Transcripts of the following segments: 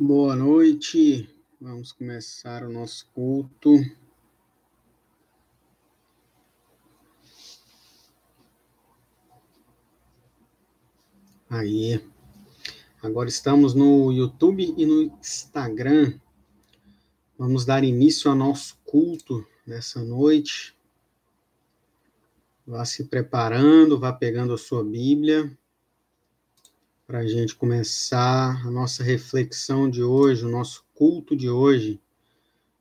Boa noite, vamos começar o nosso culto. Aí, agora estamos no YouTube e no Instagram. Vamos dar início ao nosso culto nessa noite. Vá se preparando, vá pegando a sua Bíblia para a gente começar a nossa reflexão de hoje, o nosso culto de hoje.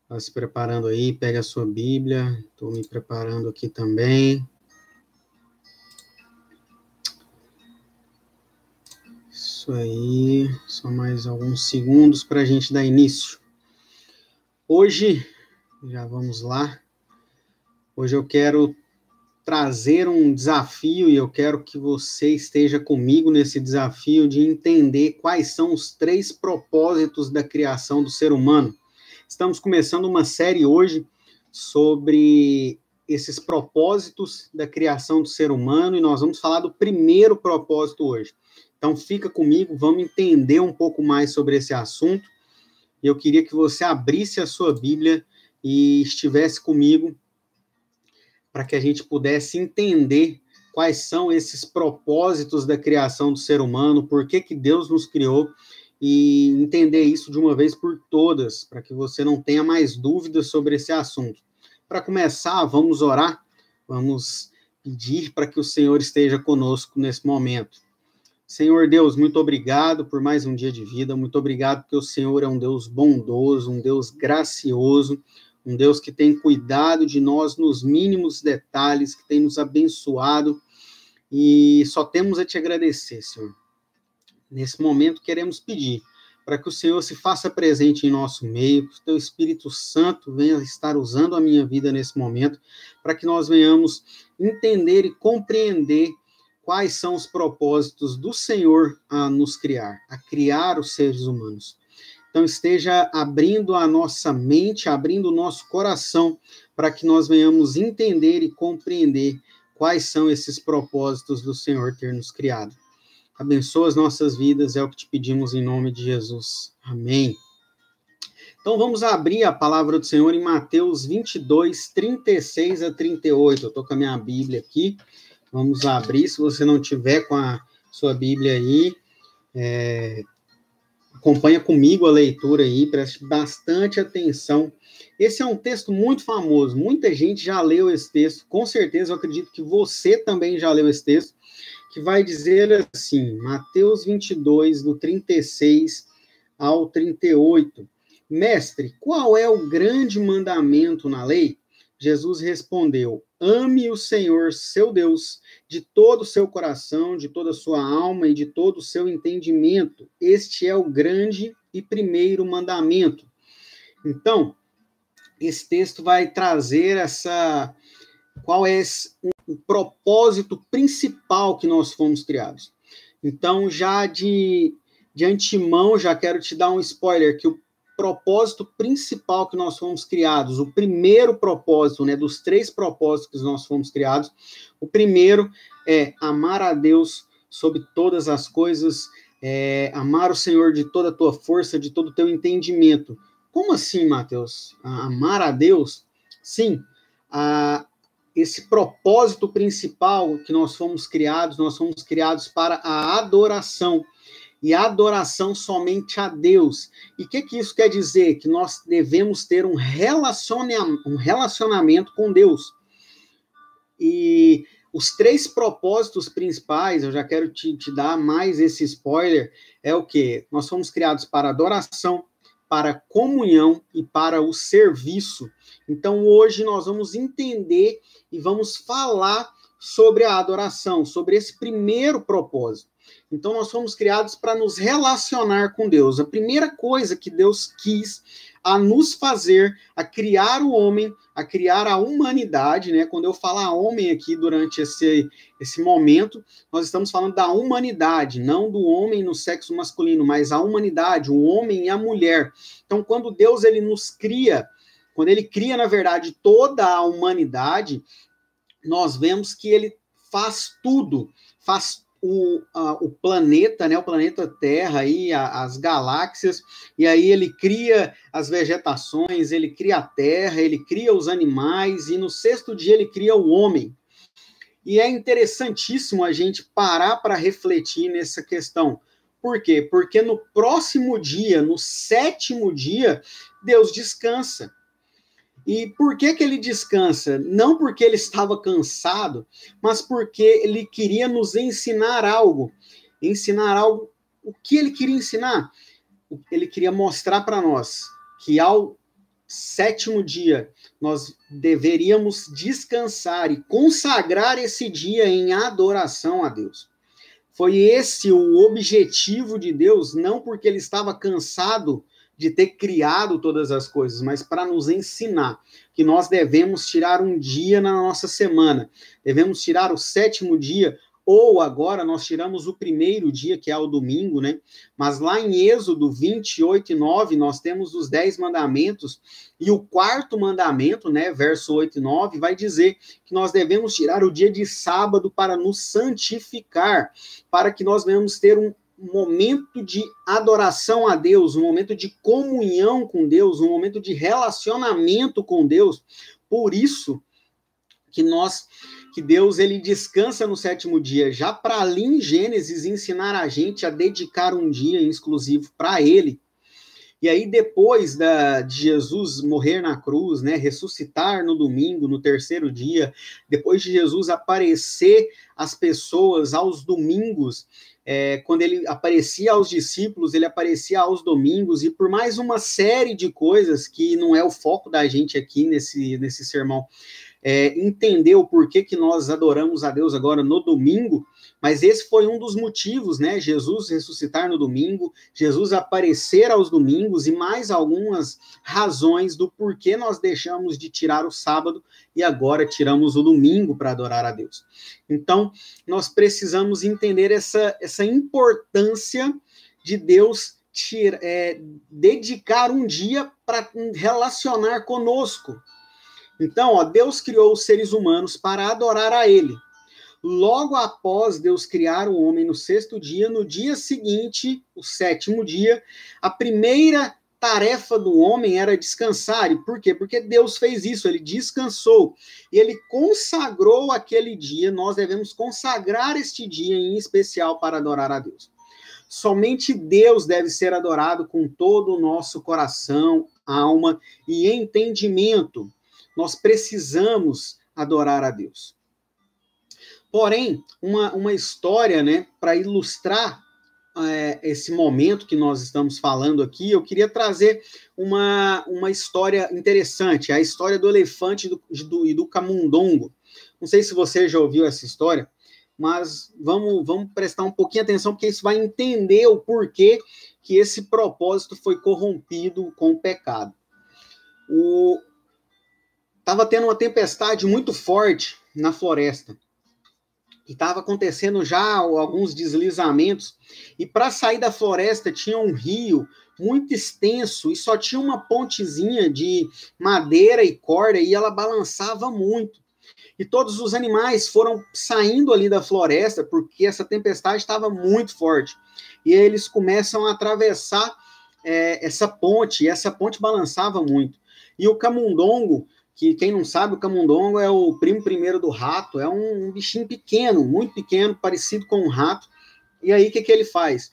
Vá se preparando aí, pega a sua Bíblia, estou me preparando aqui também. Isso aí, só mais alguns segundos para a gente dar início. Hoje, já vamos lá. Hoje eu quero trazer um desafio e eu quero que você esteja comigo nesse desafio de entender quais são os três propósitos da criação do ser humano. Estamos começando uma série hoje sobre esses propósitos da criação do ser humano e nós vamos falar do primeiro propósito hoje. Então fica comigo, vamos entender um pouco mais sobre esse assunto. Eu queria que você abrisse a sua Bíblia e estivesse comigo para que a gente pudesse entender quais são esses propósitos da criação do ser humano, por que, que Deus nos criou e entender isso de uma vez por todas, para que você não tenha mais dúvidas sobre esse assunto. Para começar, vamos orar, vamos pedir para que o Senhor esteja conosco nesse momento. Senhor Deus, muito obrigado por mais um dia de vida, muito obrigado porque o Senhor é um Deus bondoso, um Deus gracioso, um Deus que tem cuidado de nós nos mínimos detalhes, que tem nos abençoado, e só temos a te agradecer, Senhor. Nesse momento, queremos pedir para que o Senhor se faça presente em nosso meio, que o teu Espírito Santo venha estar usando a minha vida nesse momento, para que nós venhamos entender e compreender quais são os propósitos do Senhor a nos criar, a criar os seres humanos. Então, esteja abrindo a nossa mente, abrindo o nosso coração, para que nós venhamos entender e compreender quais são esses propósitos do Senhor ter nos criado. Abençoa as nossas vidas, é o que te pedimos em nome de Jesus. Amém. Então vamos abrir a palavra do Senhor em Mateus 22, 36 a 38. Eu estou com a minha Bíblia aqui. Vamos abrir. Se você não tiver com a sua Bíblia aí, é, acompanha comigo a leitura aí, preste bastante atenção. Esse é um texto muito famoso, muita gente já leu esse texto, com certeza eu acredito que você também já leu esse texto, que vai dizer assim, Mateus 22, do 36 ao 38. Mestre, qual é o grande mandamento na lei? Jesus respondeu: Ame o Senhor, seu Deus, de todo o seu coração, de toda a sua alma e de todo o seu entendimento. Este é o grande e primeiro mandamento. Então, esse texto vai trazer essa qual é o propósito principal que nós fomos criados. Então, já de, de antemão, já quero te dar um spoiler que o propósito principal que nós fomos criados, o primeiro propósito, né, dos três propósitos que nós fomos criados, o primeiro é amar a Deus sobre todas as coisas, é, amar o Senhor de toda a tua força, de todo o teu entendimento. Como assim, Mateus? Amar a Deus? Sim, a, esse propósito principal que nós fomos criados, nós fomos criados para a adoração e adoração somente a Deus. E o que, que isso quer dizer? Que nós devemos ter um, um relacionamento com Deus. E os três propósitos principais, eu já quero te, te dar mais esse spoiler, é o que? Nós fomos criados para adoração, para comunhão e para o serviço. Então, hoje nós vamos entender e vamos falar sobre a adoração, sobre esse primeiro propósito. Então, nós fomos criados para nos relacionar com Deus. A primeira coisa que Deus quis a nos fazer, a criar o homem, a criar a humanidade, né? Quando eu falar homem aqui durante esse, esse momento, nós estamos falando da humanidade, não do homem no sexo masculino, mas a humanidade, o homem e a mulher. Então, quando Deus ele nos cria, quando ele cria, na verdade, toda a humanidade, nós vemos que ele faz tudo, faz o, a, o planeta, né, o planeta Terra, aí, a, as galáxias, e aí ele cria as vegetações, ele cria a Terra, ele cria os animais, e no sexto dia ele cria o homem. E é interessantíssimo a gente parar para refletir nessa questão. Por quê? Porque no próximo dia, no sétimo dia, Deus descansa. E por que, que ele descansa? Não porque ele estava cansado, mas porque ele queria nos ensinar algo. Ensinar algo. O que ele queria ensinar? Ele queria mostrar para nós que ao sétimo dia nós deveríamos descansar e consagrar esse dia em adoração a Deus. Foi esse o objetivo de Deus, não porque ele estava cansado de ter criado todas as coisas, mas para nos ensinar que nós devemos tirar um dia na nossa semana, devemos tirar o sétimo dia, ou agora nós tiramos o primeiro dia, que é o domingo, né? Mas lá em Êxodo 28 e 9, nós temos os dez mandamentos, e o quarto mandamento, né, verso 8 e 9, vai dizer que nós devemos tirar o dia de sábado para nos santificar, para que nós venhamos ter um, momento de adoração a Deus, um momento de comunhão com Deus, um momento de relacionamento com Deus. Por isso que nós que Deus ele descansa no sétimo dia, já para ali em Gênesis ensinar a gente a dedicar um dia exclusivo para ele. E aí depois da, de Jesus morrer na cruz, né, ressuscitar no domingo, no terceiro dia, depois de Jesus aparecer às pessoas aos domingos, é, quando ele aparecia aos discípulos, ele aparecia aos domingos, e por mais uma série de coisas que não é o foco da gente aqui nesse, nesse sermão, é, entender o porquê que nós adoramos a Deus agora no domingo, mas esse foi um dos motivos, né? Jesus ressuscitar no domingo, Jesus aparecer aos domingos e mais algumas razões do porquê nós deixamos de tirar o sábado e agora tiramos o domingo para adorar a Deus. Então, nós precisamos entender essa, essa importância de Deus tira, é, dedicar um dia para relacionar conosco, então, ó, Deus criou os seres humanos para adorar a Ele. Logo após Deus criar o homem no sexto dia, no dia seguinte, o sétimo dia, a primeira tarefa do homem era descansar. E por quê? Porque Deus fez isso, ele descansou. Ele consagrou aquele dia, nós devemos consagrar este dia em especial para adorar a Deus. Somente Deus deve ser adorado com todo o nosso coração, alma e entendimento. Nós precisamos adorar a Deus. Porém, uma, uma história, né, para ilustrar é, esse momento que nós estamos falando aqui, eu queria trazer uma, uma história interessante, a história do elefante do, do, e do camundongo. Não sei se você já ouviu essa história, mas vamos, vamos prestar um pouquinho atenção, porque isso vai entender o porquê que esse propósito foi corrompido com o pecado. O, Estava tendo uma tempestade muito forte na floresta. E estava acontecendo já alguns deslizamentos. E para sair da floresta tinha um rio muito extenso e só tinha uma pontezinha de madeira e corda e ela balançava muito. E todos os animais foram saindo ali da floresta porque essa tempestade estava muito forte. E eles começam a atravessar é, essa ponte, e essa ponte balançava muito. E o camundongo que quem não sabe, o camundongo é o primo primeiro do rato, é um, um bichinho pequeno, muito pequeno, parecido com um rato. E aí o que, que ele faz?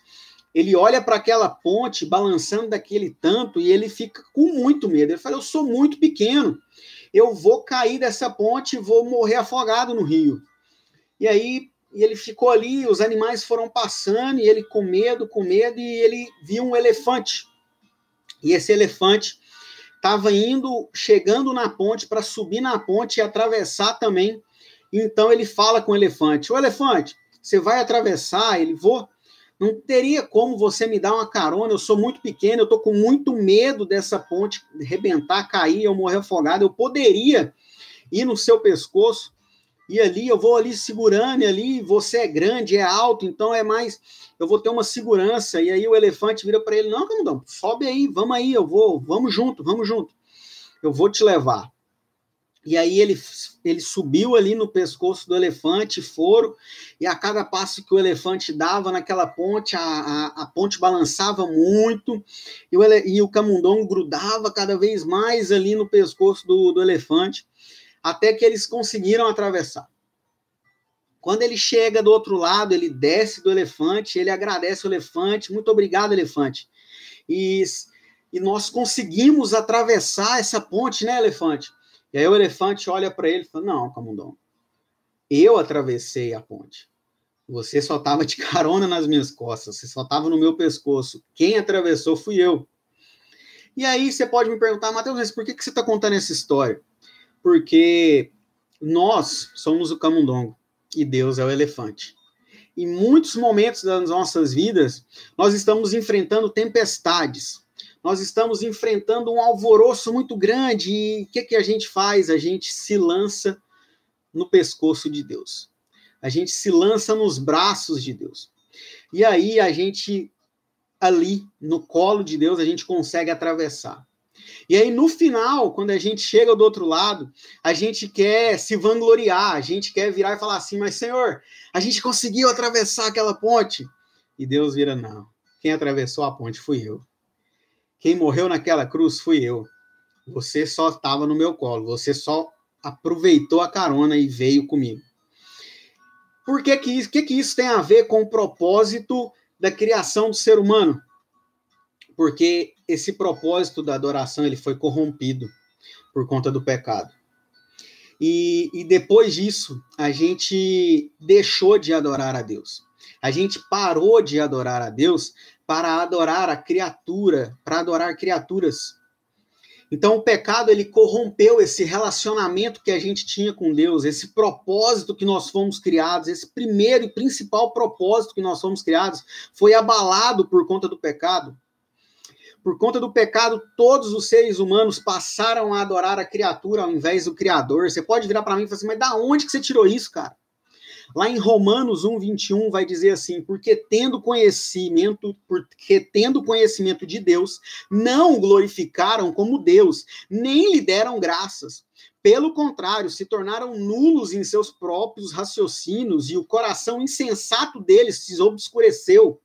Ele olha para aquela ponte balançando daquele tanto e ele fica com muito medo. Ele fala: Eu sou muito pequeno, eu vou cair dessa ponte e vou morrer afogado no rio. E aí ele ficou ali, os animais foram passando e ele com medo, com medo, e ele viu um elefante. E esse elefante estava indo, chegando na ponte para subir na ponte e atravessar também. Então ele fala com o elefante: O elefante, você vai atravessar? Ele vou. Não teria como você me dar uma carona. Eu sou muito pequeno, eu tô com muito medo dessa ponte rebentar, cair, eu morrer afogado. Eu poderia ir no seu pescoço e ali eu vou ali segurando, ali você é grande, é alto, então é mais. Eu vou ter uma segurança. E aí o elefante vira para ele: Não, Camundão, sobe aí, vamos aí, eu vou, vamos junto, vamos junto. Eu vou te levar. E aí ele, ele subiu ali no pescoço do elefante, foro, e a cada passo que o elefante dava naquela ponte, a, a, a ponte balançava muito, e o, e o camundongo grudava cada vez mais ali no pescoço do, do elefante, até que eles conseguiram atravessar. Quando ele chega do outro lado, ele desce do elefante, ele agradece o elefante, muito obrigado, elefante. E, e nós conseguimos atravessar essa ponte, né, elefante? E aí o elefante olha para ele e fala: Não, camundongo, eu atravessei a ponte. Você só estava de carona nas minhas costas, você só estava no meu pescoço. Quem atravessou fui eu. E aí você pode me perguntar, Matheus, mas por que, que você está contando essa história? Porque nós somos o camundongo e Deus é o elefante. Em muitos momentos das nossas vidas, nós estamos enfrentando tempestades, nós estamos enfrentando um alvoroço muito grande e o que, que a gente faz? A gente se lança no pescoço de Deus. A gente se lança nos braços de Deus. E aí a gente, ali, no colo de Deus, a gente consegue atravessar. E aí, no final, quando a gente chega do outro lado, a gente quer se vangloriar, a gente quer virar e falar assim: Mas, Senhor, a gente conseguiu atravessar aquela ponte. E Deus vira: Não, quem atravessou a ponte fui eu. Quem morreu naquela cruz fui eu. Você só estava no meu colo, você só aproveitou a carona e veio comigo. Por que que isso, que que isso tem a ver com o propósito da criação do ser humano? Porque esse propósito da adoração ele foi corrompido por conta do pecado. E, e depois disso, a gente deixou de adorar a Deus. A gente parou de adorar a Deus para adorar a criatura, para adorar criaturas. Então o pecado ele corrompeu esse relacionamento que a gente tinha com Deus, esse propósito que nós fomos criados, esse primeiro e principal propósito que nós fomos criados foi abalado por conta do pecado. Por conta do pecado, todos os seres humanos passaram a adorar a criatura ao invés do criador. Você pode virar para mim e falar assim: "Mas da onde que você tirou isso, cara?" Lá em Romanos 1, 21, vai dizer assim: porque tendo conhecimento, porque tendo conhecimento de Deus, não o glorificaram como Deus, nem lhe deram graças. Pelo contrário, se tornaram nulos em seus próprios raciocínios e o coração insensato deles se obscureceu.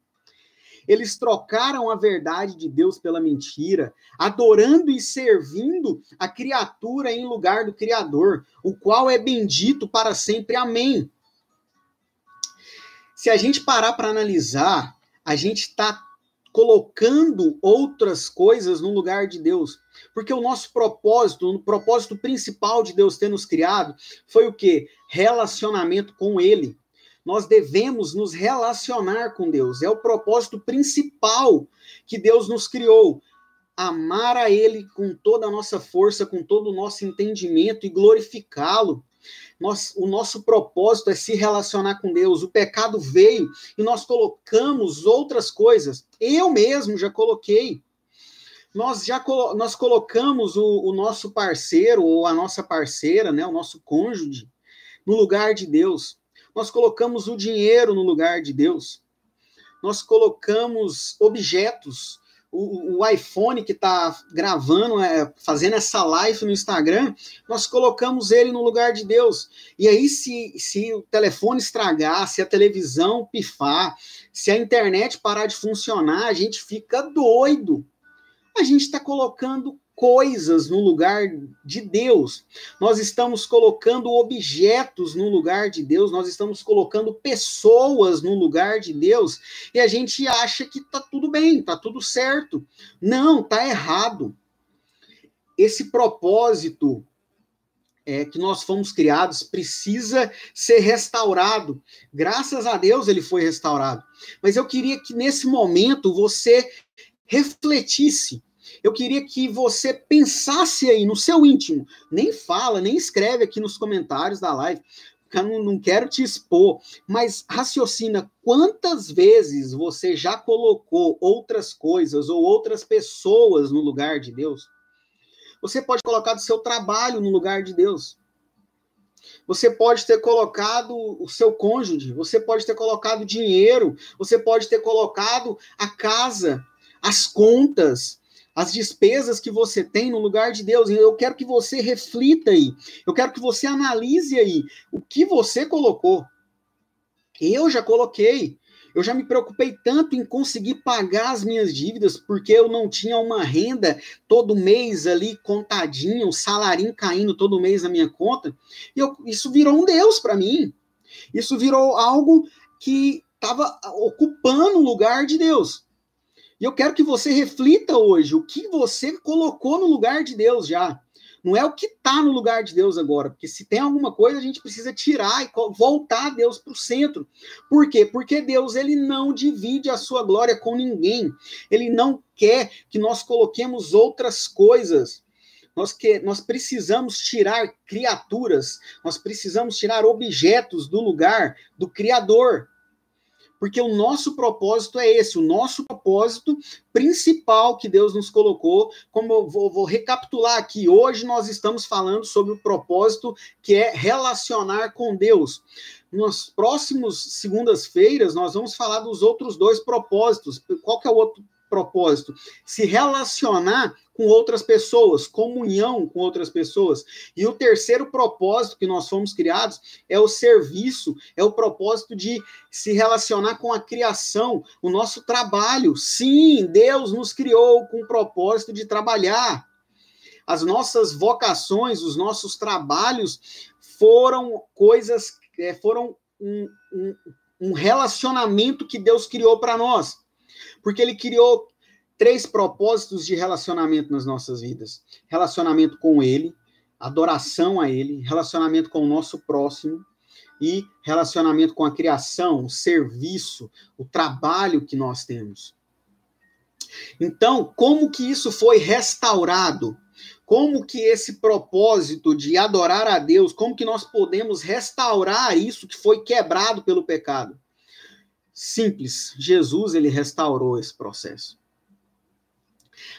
Eles trocaram a verdade de Deus pela mentira, adorando e servindo a criatura em lugar do Criador, o qual é bendito para sempre. Amém. Se a gente parar para analisar, a gente está colocando outras coisas no lugar de Deus. Porque o nosso propósito, o propósito principal de Deus ter nos criado, foi o quê? Relacionamento com Ele. Nós devemos nos relacionar com Deus. É o propósito principal que Deus nos criou. Amar a Ele com toda a nossa força, com todo o nosso entendimento e glorificá-lo. Nós, o nosso propósito é se relacionar com Deus. O pecado veio e nós colocamos outras coisas. Eu mesmo já coloquei. Nós já colo nós colocamos o, o nosso parceiro ou a nossa parceira, né, o nosso cônjuge, no lugar de Deus. Nós colocamos o dinheiro no lugar de Deus. Nós colocamos objetos o, o iPhone que está gravando, é, fazendo essa live no Instagram, nós colocamos ele no lugar de Deus. E aí, se, se o telefone estragar, se a televisão pifar, se a internet parar de funcionar, a gente fica doido. A gente está colocando coisas no lugar de Deus. Nós estamos colocando objetos no lugar de Deus, nós estamos colocando pessoas no lugar de Deus, e a gente acha que tá tudo bem, tá tudo certo. Não, tá errado. Esse propósito é, que nós fomos criados precisa ser restaurado. Graças a Deus ele foi restaurado. Mas eu queria que nesse momento você refletisse eu queria que você pensasse aí no seu íntimo. Nem fala, nem escreve aqui nos comentários da live, eu não, não quero te expor, mas raciocina quantas vezes você já colocou outras coisas ou outras pessoas no lugar de Deus. Você pode colocar o seu trabalho no lugar de Deus. Você pode ter colocado o seu cônjuge, você pode ter colocado dinheiro, você pode ter colocado a casa, as contas, as despesas que você tem no lugar de Deus. Eu quero que você reflita aí. Eu quero que você analise aí o que você colocou. Eu já coloquei. Eu já me preocupei tanto em conseguir pagar as minhas dívidas, porque eu não tinha uma renda todo mês ali contadinho, um salarinho caindo todo mês na minha conta. E eu, isso virou um Deus para mim. Isso virou algo que estava ocupando o lugar de Deus. E eu quero que você reflita hoje o que você colocou no lugar de Deus já. Não é o que está no lugar de Deus agora, porque se tem alguma coisa a gente precisa tirar e voltar Deus para o centro. Por quê? Porque Deus ele não divide a sua glória com ninguém. Ele não quer que nós coloquemos outras coisas. Nós, que, nós precisamos tirar criaturas, nós precisamos tirar objetos do lugar do Criador porque o nosso propósito é esse, o nosso propósito principal que Deus nos colocou. Como eu vou, vou recapitular aqui, hoje nós estamos falando sobre o propósito que é relacionar com Deus. Nos próximos segundas-feiras, nós vamos falar dos outros dois propósitos. Qual que é o outro propósito? Se relacionar com outras pessoas, comunhão com outras pessoas. E o terceiro propósito que nós fomos criados é o serviço, é o propósito de se relacionar com a criação, o nosso trabalho. Sim, Deus nos criou com o propósito de trabalhar. As nossas vocações, os nossos trabalhos foram coisas, é, foram um, um, um relacionamento que Deus criou para nós. Porque Ele criou três propósitos de relacionamento nas nossas vidas: relacionamento com Ele, adoração a Ele, relacionamento com o nosso próximo e relacionamento com a criação, o serviço, o trabalho que nós temos. Então, como que isso foi restaurado? Como que esse propósito de adorar a Deus, como que nós podemos restaurar isso que foi quebrado pelo pecado? Simples, Jesus ele restaurou esse processo.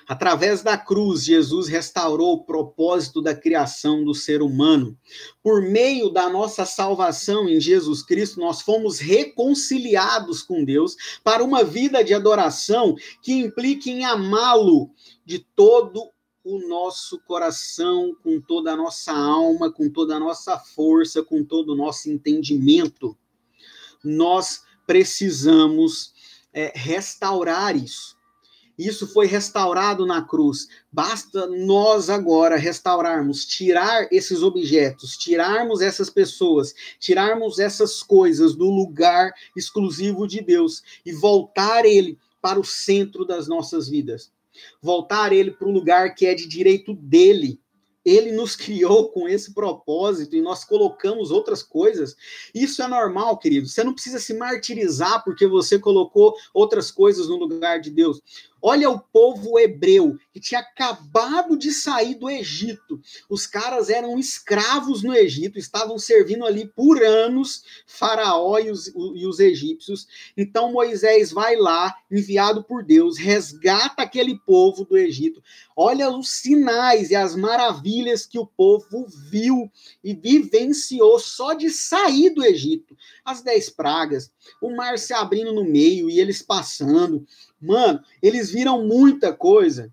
Através da cruz, Jesus restaurou o propósito da criação do ser humano. Por meio da nossa salvação em Jesus Cristo, nós fomos reconciliados com Deus para uma vida de adoração que implique em amá-lo de todo o nosso coração, com toda a nossa alma, com toda a nossa força, com todo o nosso entendimento. Nós precisamos é, restaurar isso. Isso foi restaurado na cruz. Basta nós agora restaurarmos, tirar esses objetos, tirarmos essas pessoas, tirarmos essas coisas do lugar exclusivo de Deus e voltar ele para o centro das nossas vidas. Voltar ele para o lugar que é de direito dele, ele nos criou com esse propósito e nós colocamos outras coisas. Isso é normal, querido. Você não precisa se martirizar porque você colocou outras coisas no lugar de Deus. Olha o povo hebreu que tinha acabado de sair do Egito. Os caras eram escravos no Egito, estavam servindo ali por anos Faraó e os, e os egípcios. Então Moisés vai lá, enviado por Deus, resgata aquele povo do Egito. Olha os sinais e as maravilhas que o povo viu e vivenciou só de sair do Egito. As dez pragas, o mar se abrindo no meio e eles passando Mano, eles viram muita coisa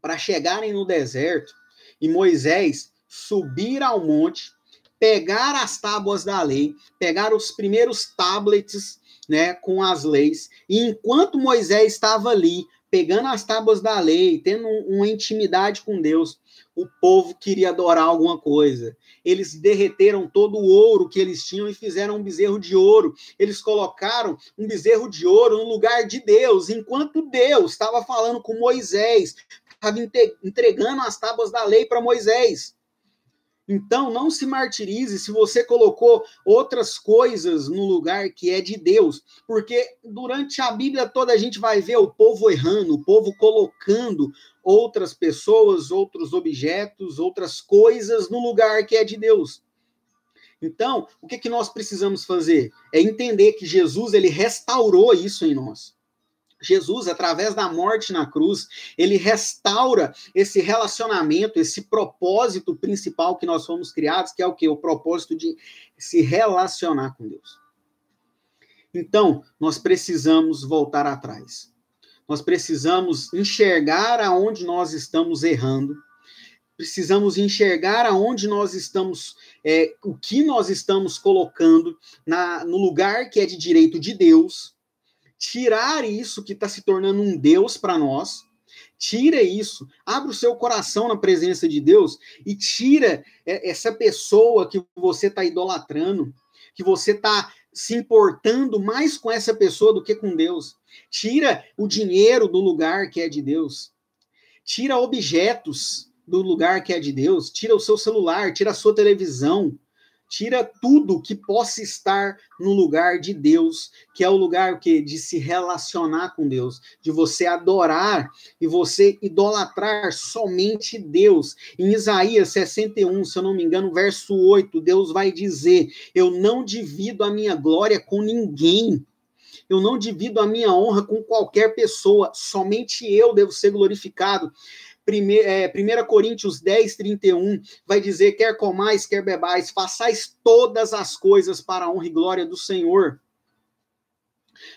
para chegarem no deserto e Moisés subir ao monte, pegar as tábuas da lei, pegar os primeiros tablets, né, com as leis. E enquanto Moisés estava ali, pegando as tábuas da lei, tendo uma intimidade com Deus, o povo queria adorar alguma coisa. Eles derreteram todo o ouro que eles tinham e fizeram um bezerro de ouro. Eles colocaram um bezerro de ouro no lugar de Deus, enquanto Deus estava falando com Moisés, estava entregando as tábuas da lei para Moisés. Então, não se martirize se você colocou outras coisas no lugar que é de Deus, porque durante a Bíblia toda a gente vai ver o povo errando, o povo colocando outras pessoas, outros objetos, outras coisas no lugar que é de Deus. Então, o que, que nós precisamos fazer? É entender que Jesus ele restaurou isso em nós. Jesus, através da morte na cruz, ele restaura esse relacionamento, esse propósito principal que nós fomos criados, que é o que? O propósito de se relacionar com Deus. Então, nós precisamos voltar atrás. nós precisamos enxergar aonde nós estamos errando, precisamos enxergar aonde nós estamos, é, o que nós estamos colocando na, no lugar que é de direito de Deus, tirar isso que está se tornando um Deus para nós, tira isso, abre o seu coração na presença de Deus e tira essa pessoa que você está idolatrando, que você está se importando mais com essa pessoa do que com Deus. Tira o dinheiro do lugar que é de Deus. Tira objetos do lugar que é de Deus. Tira o seu celular, tira a sua televisão, tira tudo que possa estar no lugar de Deus, que é o lugar que de se relacionar com Deus, de você adorar e você idolatrar somente Deus. Em Isaías 61, se eu não me engano, verso 8, Deus vai dizer: "Eu não divido a minha glória com ninguém". Eu não divido a minha honra com qualquer pessoa, somente eu devo ser glorificado. 1 Coríntios 10, 31, vai dizer: quer comais, quer bebais, façais todas as coisas para a honra e glória do Senhor.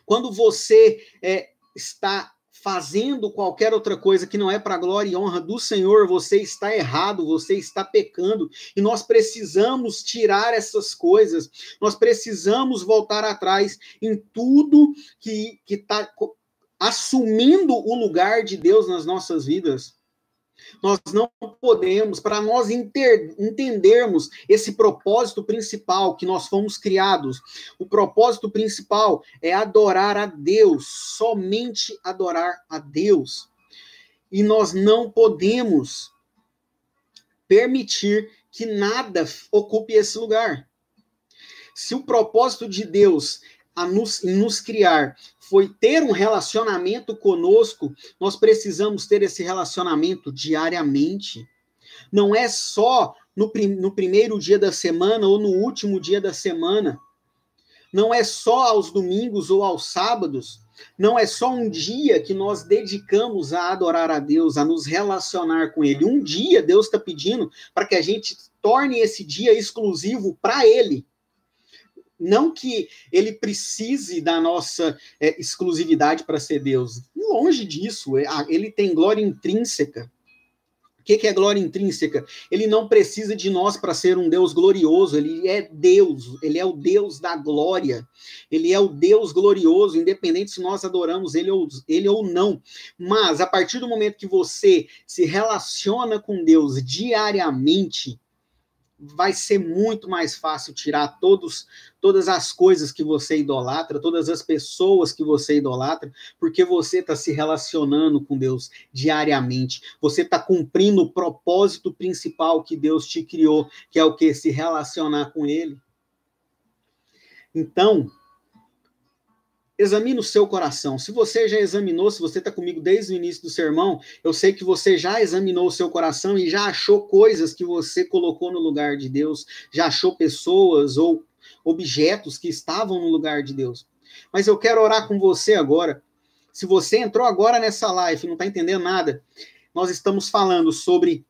Quando você é, está fazendo qualquer outra coisa que não é para a glória e honra do Senhor, você está errado, você está pecando, e nós precisamos tirar essas coisas, nós precisamos voltar atrás em tudo que está assumindo o lugar de Deus nas nossas vidas. Nós não podemos, para nós entendermos esse propósito principal que nós fomos criados, o propósito principal é adorar a Deus, somente adorar a Deus. E nós não podemos permitir que nada ocupe esse lugar. Se o propósito de Deus a nos, nos criar foi ter um relacionamento conosco, nós precisamos ter esse relacionamento diariamente. Não é só no, no primeiro dia da semana ou no último dia da semana. Não é só aos domingos ou aos sábados. Não é só um dia que nós dedicamos a adorar a Deus, a nos relacionar com Ele. Um dia Deus está pedindo para que a gente torne esse dia exclusivo para Ele não que ele precise da nossa é, exclusividade para ser Deus. Longe disso. É, ele tem glória intrínseca. O que, que é glória intrínseca? Ele não precisa de nós para ser um Deus glorioso. Ele é Deus. Ele é o Deus da glória. Ele é o Deus glorioso, independente se nós adoramos ele ou, ele ou não. Mas a partir do momento que você se relaciona com Deus diariamente, vai ser muito mais fácil tirar todos, todas as coisas que você idolatra, todas as pessoas que você idolatra, porque você está se relacionando com Deus diariamente. Você está cumprindo o propósito principal que Deus te criou, que é o que? Se relacionar com Ele. Então, examine o seu coração. Se você já examinou, se você está comigo desde o início do sermão, eu sei que você já examinou o seu coração e já achou coisas que você colocou no lugar de Deus, já achou pessoas ou objetos que estavam no lugar de Deus. Mas eu quero orar com você agora. Se você entrou agora nessa live e não está entendendo nada, nós estamos falando sobre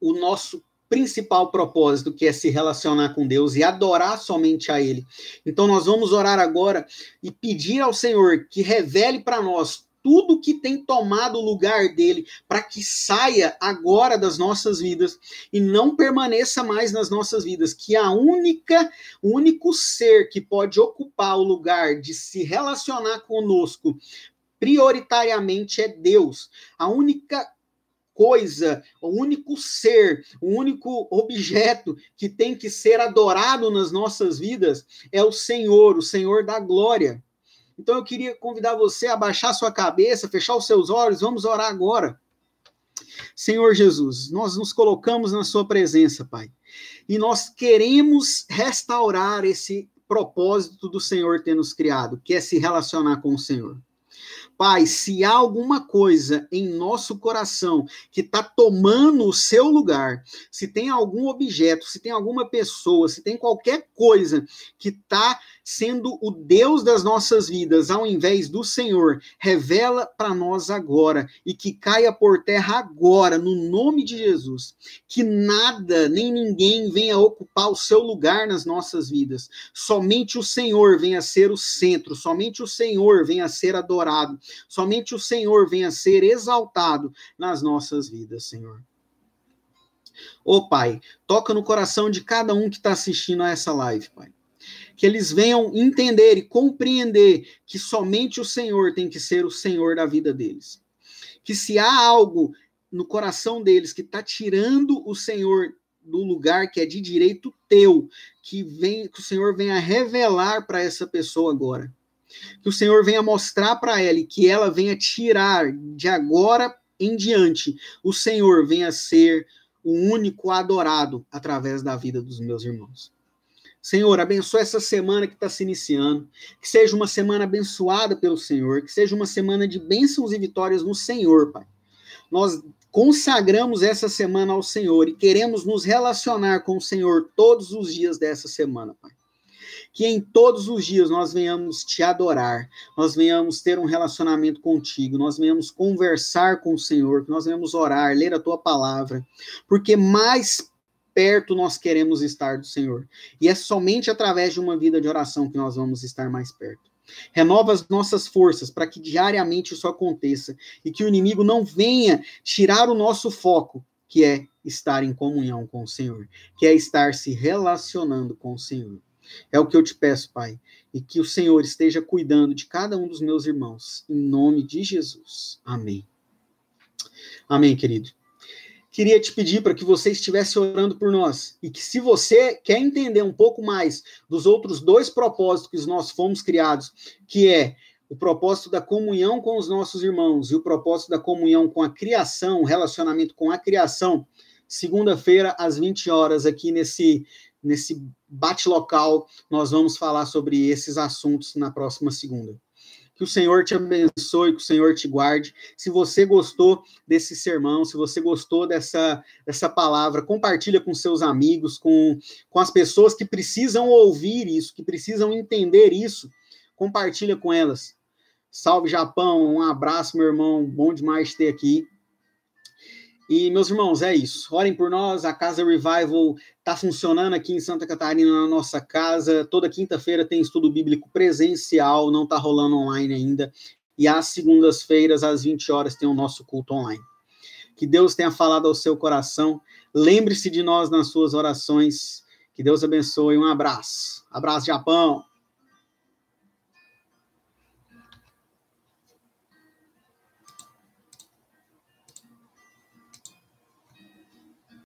o nosso principal propósito, que é se relacionar com Deus e adorar somente a Ele. Então, nós vamos orar agora e pedir ao Senhor que revele para nós tudo que tem tomado o lugar dele, para que saia agora das nossas vidas e não permaneça mais nas nossas vidas, que a única, o único ser que pode ocupar o lugar de se relacionar conosco prioritariamente é Deus. A única coisa, o único ser, o único objeto que tem que ser adorado nas nossas vidas é o Senhor, o Senhor da glória. Então eu queria convidar você a baixar sua cabeça, fechar os seus olhos, vamos orar agora. Senhor Jesus, nós nos colocamos na sua presença, Pai. E nós queremos restaurar esse propósito do Senhor ter nos criado, que é se relacionar com o Senhor. Pai, se há alguma coisa em nosso coração que está tomando o seu lugar, se tem algum objeto, se tem alguma pessoa, se tem qualquer coisa que está sendo o Deus das nossas vidas, ao invés do Senhor, revela para nós agora e que caia por terra agora, no nome de Jesus. Que nada nem ninguém venha ocupar o seu lugar nas nossas vidas. Somente o Senhor venha ser o centro, somente o Senhor venha ser adorado, somente o Senhor venha ser exaltado nas nossas vidas, Senhor. Ô Pai, toca no coração de cada um que está assistindo a essa live, Pai que eles venham entender e compreender que somente o Senhor tem que ser o Senhor da vida deles. Que se há algo no coração deles que está tirando o Senhor do lugar que é de direito teu, que vem que o Senhor venha revelar para essa pessoa agora. Que o Senhor venha mostrar para ela e que ela venha tirar de agora em diante, o Senhor venha ser o único adorado através da vida dos meus irmãos. Senhor, abençoa essa semana que está se iniciando, que seja uma semana abençoada pelo Senhor, que seja uma semana de bênçãos e vitórias no Senhor, Pai. Nós consagramos essa semana ao Senhor e queremos nos relacionar com o Senhor todos os dias dessa semana, Pai. Que em todos os dias nós venhamos te adorar, nós venhamos ter um relacionamento contigo, nós venhamos conversar com o Senhor, que nós venhamos orar, ler a tua palavra, porque mais perto nós queremos estar do Senhor. E é somente através de uma vida de oração que nós vamos estar mais perto. Renova as nossas forças para que diariamente isso aconteça e que o inimigo não venha tirar o nosso foco, que é estar em comunhão com o Senhor, que é estar se relacionando com o Senhor. É o que eu te peço, Pai, e que o Senhor esteja cuidando de cada um dos meus irmãos, em nome de Jesus. Amém. Amém, querido queria te pedir para que você estivesse orando por nós e que se você quer entender um pouco mais dos outros dois propósitos que nós fomos criados, que é o propósito da comunhão com os nossos irmãos e o propósito da comunhão com a criação, o relacionamento com a criação, segunda-feira às 20 horas aqui nesse nesse bate local, nós vamos falar sobre esses assuntos na próxima segunda. Que o Senhor te abençoe, que o Senhor te guarde. Se você gostou desse sermão, se você gostou dessa, dessa palavra, compartilha com seus amigos, com, com as pessoas que precisam ouvir isso, que precisam entender isso. Compartilha com elas. Salve Japão, um abraço, meu irmão. Bom demais ter aqui. E, meus irmãos, é isso. Orem por nós. A Casa Revival está funcionando aqui em Santa Catarina, na nossa casa. Toda quinta-feira tem estudo bíblico presencial, não está rolando online ainda. E às segundas-feiras, às 20 horas, tem o nosso culto online. Que Deus tenha falado ao seu coração. Lembre-se de nós nas suas orações. Que Deus abençoe. Um abraço. Abraço, Japão.